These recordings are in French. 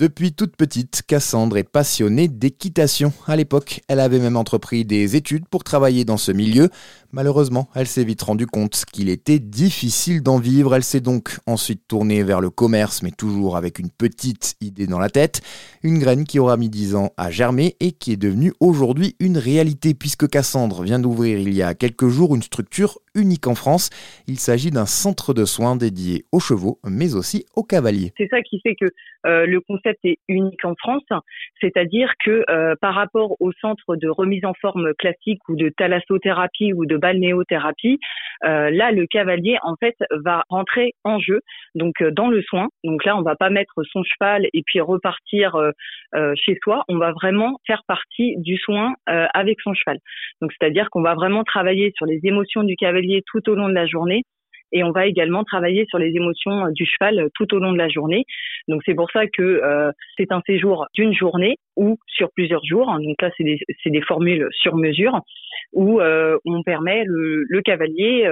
Depuis toute petite, Cassandre est passionnée d'équitation. À l'époque, elle avait même entrepris des études pour travailler dans ce milieu. Malheureusement, elle s'est vite rendue compte qu'il était difficile d'en vivre. Elle s'est donc ensuite tournée vers le commerce, mais toujours avec une petite idée dans la tête. Une graine qui aura mis 10 ans à germer et qui est devenue aujourd'hui une réalité puisque Cassandre vient d'ouvrir il y a quelques jours une structure unique en France. Il s'agit d'un centre de soins dédié aux chevaux, mais aussi aux cavaliers. C'est ça qui fait que euh, le concept est unique en France, c'est-à-dire que euh, par rapport au centre de remise en forme classique ou de thalassothérapie ou de balnéothérapie, euh, là le cavalier en fait va rentrer en jeu, donc dans le soin. Donc là on va pas mettre son cheval et puis repartir chez soi, on va vraiment faire partie du soin avec son cheval. Donc c'est-à-dire qu'on va vraiment travailler sur les émotions du cavalier tout au long de la journée. Et on va également travailler sur les émotions euh, du cheval euh, tout au long de la journée. Donc c'est pour ça que euh, c'est un séjour d'une journée ou sur plusieurs jours. Donc là, c'est des, des, formules sur mesure où on permet le, cavalier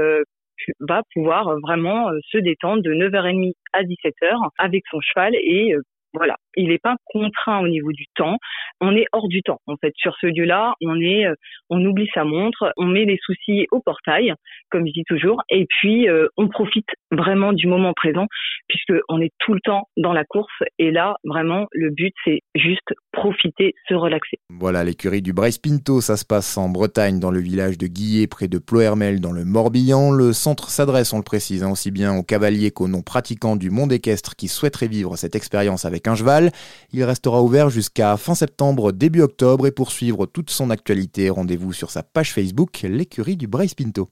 va pouvoir vraiment se détendre de 9h30 à 17h avec son cheval et voilà, il n'est pas contraint au niveau du temps. On est hors du temps. En fait, sur ce lieu-là, on euh, on oublie sa montre, on met les soucis au portail, comme je dis toujours, et puis euh, on profite vraiment du moment présent, puisque on est tout le temps dans la course. Et là, vraiment, le but, c'est juste profiter, se relaxer. Voilà, l'écurie du Bryce Pinto, ça se passe en Bretagne, dans le village de Guillet, près de Plohermel, dans le Morbihan. Le centre s'adresse, on le précise, hein, aussi bien aux cavaliers qu'aux non-pratiquants du monde équestre qui souhaiteraient vivre cette expérience avec un cheval. Il restera ouvert jusqu'à fin septembre, début octobre et pour suivre toute son actualité, rendez-vous sur sa page Facebook, l'écurie du Bryce Pinto.